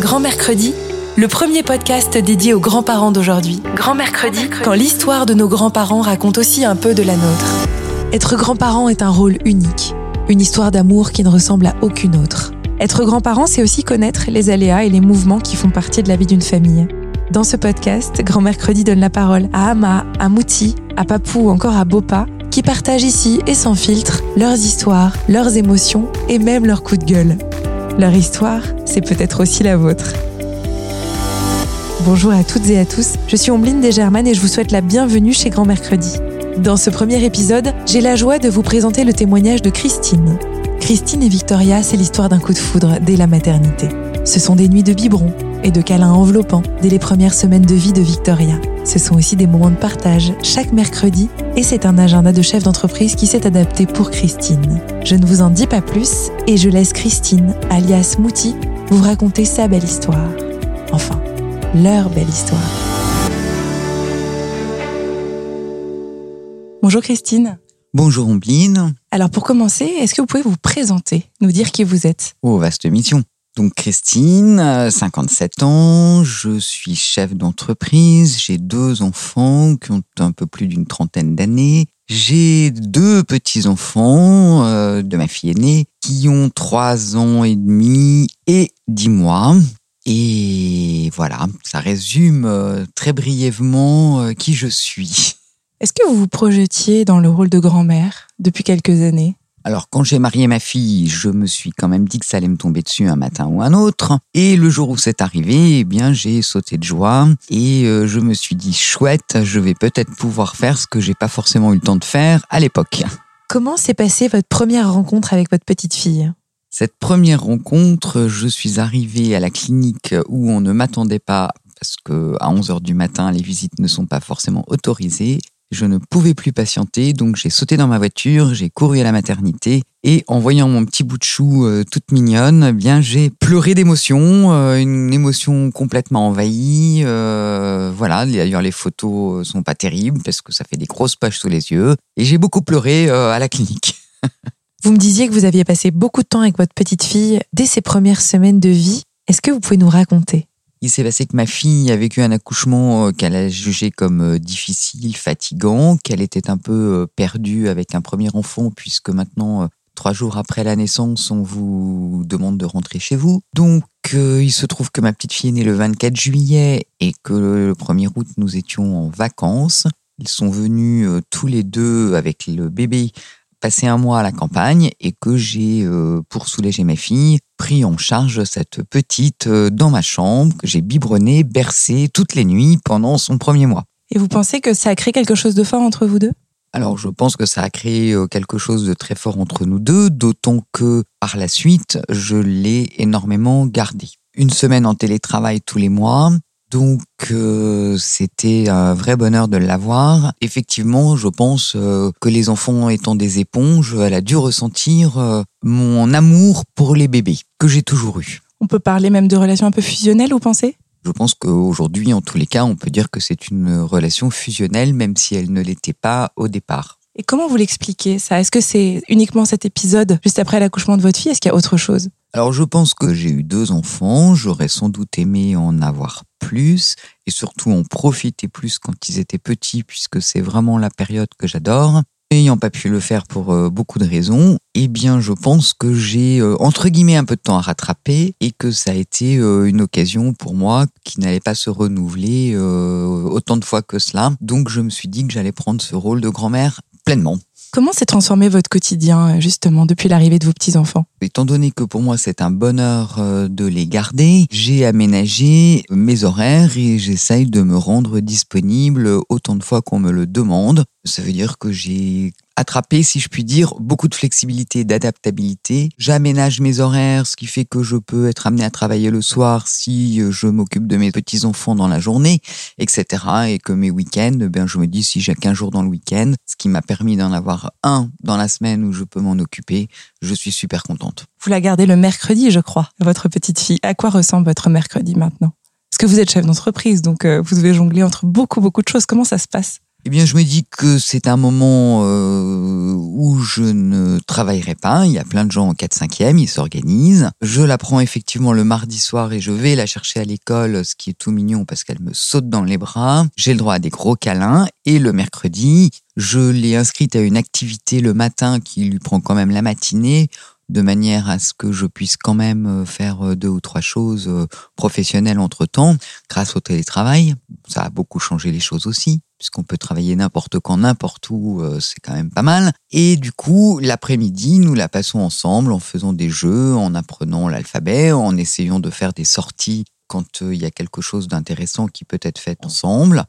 Grand Mercredi, le premier podcast dédié aux grands-parents d'aujourd'hui. Grand Mercredi, quand l'histoire de nos grands-parents raconte aussi un peu de la nôtre. Être grand-parent est un rôle unique, une histoire d'amour qui ne ressemble à aucune autre. Être grand-parent, c'est aussi connaître les aléas et les mouvements qui font partie de la vie d'une famille. Dans ce podcast, Grand Mercredi donne la parole à Ama, à Mouti, à Papou ou encore à Bopa, qui partagent ici et sans filtre leurs histoires, leurs émotions et même leurs coups de gueule. Leur histoire, c'est peut-être aussi la vôtre. Bonjour à toutes et à tous, je suis Ombline Desgermanes et je vous souhaite la bienvenue chez Grand Mercredi. Dans ce premier épisode, j'ai la joie de vous présenter le témoignage de Christine. Christine et Victoria, c'est l'histoire d'un coup de foudre dès la maternité. Ce sont des nuits de biberon et de câlins enveloppants dès les premières semaines de vie de Victoria. Ce sont aussi des moments de partage chaque mercredi et c'est un agenda de chef d'entreprise qui s'est adapté pour Christine. Je ne vous en dis pas plus et je laisse Christine, alias Mouti, vous raconter sa belle histoire. Enfin, leur belle histoire. Bonjour Christine. Bonjour Ombline. Alors pour commencer, est-ce que vous pouvez vous présenter, nous dire qui vous êtes? Oh, vaste mission. Donc Christine, 57 ans, je suis chef d'entreprise, j'ai deux enfants qui ont un peu plus d'une trentaine d'années. J'ai deux petits-enfants euh, de ma fille aînée qui ont trois ans et demi et dix mois. Et voilà, ça résume euh, très brièvement euh, qui je suis. Est-ce que vous vous projetiez dans le rôle de grand-mère depuis quelques années? Alors quand j'ai marié ma fille, je me suis quand même dit que ça allait me tomber dessus un matin ou un autre. Et le jour où c'est arrivé, eh bien j'ai sauté de joie et euh, je me suis dit chouette, je vais peut-être pouvoir faire ce que j'ai pas forcément eu le temps de faire à l'époque. Comment s'est passée votre première rencontre avec votre petite fille? Cette première rencontre, je suis arrivé à la clinique où on ne m'attendait pas parce que à 11 heures du matin, les visites ne sont pas forcément autorisées. Je ne pouvais plus patienter, donc j'ai sauté dans ma voiture, j'ai couru à la maternité et en voyant mon petit bout de chou euh, toute mignonne, eh bien j'ai pleuré d'émotion, euh, une émotion complètement envahie. Euh, voilà, d'ailleurs les photos sont pas terribles parce que ça fait des grosses pages sous les yeux et j'ai beaucoup pleuré à la clinique. vous me disiez que vous aviez passé beaucoup de temps avec votre petite fille dès ses premières semaines de vie. Est-ce que vous pouvez nous raconter? Il s'est passé que ma fille a vécu un accouchement euh, qu'elle a jugé comme euh, difficile, fatigant, qu'elle était un peu euh, perdue avec un premier enfant, puisque maintenant, trois jours après la naissance, on vous demande de rentrer chez vous. Donc, il se trouve que ma petite fille est née le 24 juillet et que le 1er août, nous étions en vacances. Ils sont venus tous les deux avec le bébé passer un mois à la campagne et que j'ai, euh, pour soulager ma fille, pris en charge cette petite euh, dans ma chambre, que j'ai biberonné, bercé toutes les nuits pendant son premier mois. Et vous pensez que ça a créé quelque chose de fort entre vous deux? Alors je pense que ça a créé euh, quelque chose de très fort entre nous deux, d'autant que par la suite, je l'ai énormément gardé. Une semaine en télétravail tous les mois, donc euh, c'était un vrai bonheur de l'avoir. Effectivement, je pense euh, que les enfants étant des éponges, elle a dû ressentir euh, mon amour pour les bébés que j'ai toujours eu. On peut parler même de relations un peu fusionnelles, vous pensez? Je pense qu'aujourd'hui, en tous les cas, on peut dire que c'est une relation fusionnelle, même si elle ne l'était pas au départ. Et comment vous l'expliquez ça? Est-ce que c'est uniquement cet épisode juste après l'accouchement de votre fille? Est-ce qu'il y a autre chose? Alors je pense que j'ai eu deux enfants, j'aurais sans doute aimé en avoir plus et surtout en profiter plus quand ils étaient petits puisque c'est vraiment la période que j'adore. N'ayant pas pu le faire pour euh, beaucoup de raisons, eh bien je pense que j'ai euh, entre guillemets un peu de temps à rattraper et que ça a été euh, une occasion pour moi qui n'allait pas se renouveler autant de fois que cela. Donc je me suis dit que j'allais prendre ce rôle de grand-mère pleinement. Comment s'est transformé votre quotidien justement depuis l'arrivée de vos petits-enfants? Étant donné que pour moi c'est un bonheur euh, de les garder, j'ai aménagé mes horaires et j'essaye de me rendre disponible autant de fois qu'on me le demande. Ça veut dire que j'ai attraper, si je puis dire, beaucoup de flexibilité, d'adaptabilité. J'aménage mes horaires, ce qui fait que je peux être amené à travailler le soir si euh, je m'occupe de mes petits-enfants dans la journée, etc. Et que mes week-ends, ben, je me dis si j'ai qu'un jour dans le week-end, ce qui m'a permis d'en avoir un dans la semaine où je peux m'en occuper, je suis super contente. Vous la gardez le mercredi, je crois, votre petite fille. À quoi ressemble votre mercredi maintenant? Parce que vous êtes chef d'entreprise, donc euh, vous devez jongler entre beaucoup, beaucoup de choses. Comment ça se passe? Eh bien, je me dis que c'est un moment euh, où je ne travaillerai pas. Il y a plein de gens en 4-5e, ils s'organisent. Je la prends effectivement le mardi soir et je vais la chercher à l'école, ce qui est tout mignon parce qu'elle me saute dans les bras. J'ai le droit à des gros câlins. Et le mercredi, je l'ai inscrite à une activité le matin qui lui prend quand même la matinée de manière à ce que je puisse quand même euh, faire euh, deux ou trois choses professionnelles entre temps, grâce au télétravail. Ça a beaucoup changé les choses aussi, puisqu'on peut travailler n'importe quand, n'importe où, c'est quand même pas mal. Et du coup, l'après-midi, nous la passons ensemble en faisant des jeux, en apprenant l'alphabet, en essayant de faire des sorties quand il y a quelque chose d'intéressant qui peut être fait ensemble.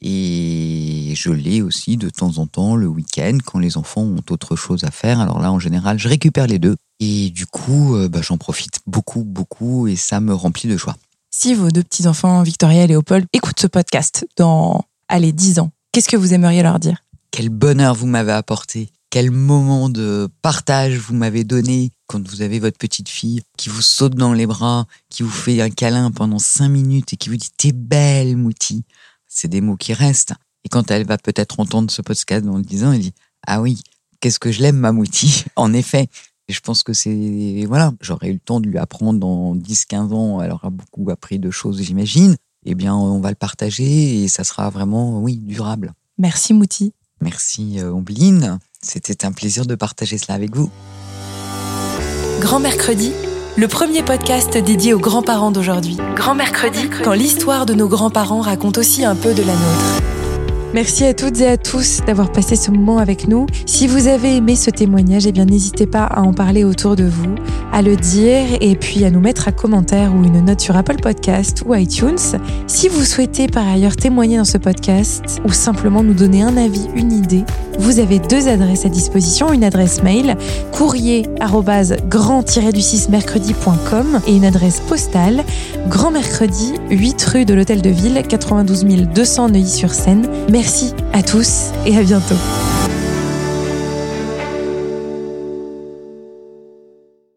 Et je l'ai aussi de temps en temps le week-end quand les enfants ont autre chose à faire. Alors là, en général, je récupère les deux. Et du coup, euh, bah, j'en profite beaucoup, beaucoup et ça me remplit de joie. Si vos deux petits-enfants, Victoria et Léopold, écoutent ce podcast dans, allez, 10 ans, qu'est-ce que vous aimeriez leur dire? Quel bonheur vous m'avez apporté quel moment de partage vous m'avez donné quand vous avez votre petite fille qui vous saute dans les bras, qui vous fait un câlin pendant cinq minutes et qui vous dit T'es belle, Mouti c'est des mots qui restent. Et quand elle va peut-être entendre ce podcast en le disant, elle dit Ah oui, qu'est-ce que je l'aime, Mamouti En effet. Et je pense que c'est. Voilà, j'aurais eu le temps de lui apprendre dans 10-15 ans. Elle aura beaucoup appris de choses, j'imagine. Eh bien, on va le partager et ça sera vraiment, oui, durable. Merci, Mouti. Merci, euh, Ombline. C'était un plaisir de partager cela avec vous. Grand mercredi le premier podcast dédié aux grands-parents d'aujourd'hui. Grand mercredi, quand l'histoire de nos grands-parents raconte aussi un peu de la nôtre. Merci à toutes et à tous d'avoir passé ce moment avec nous. Si vous avez aimé ce témoignage, eh bien n'hésitez pas à en parler autour de vous, à le dire et puis à nous mettre un commentaire ou une note sur Apple Podcast ou iTunes. Si vous souhaitez par ailleurs témoigner dans ce podcast ou simplement nous donner un avis, une idée, vous avez deux adresses à disposition, une adresse mail courrier grand-du6 mercredi.com et une adresse postale grand mercredi 8 rue de l'Hôtel de Ville 92 200 Neuilly-sur-Seine. Merci à tous et à bientôt.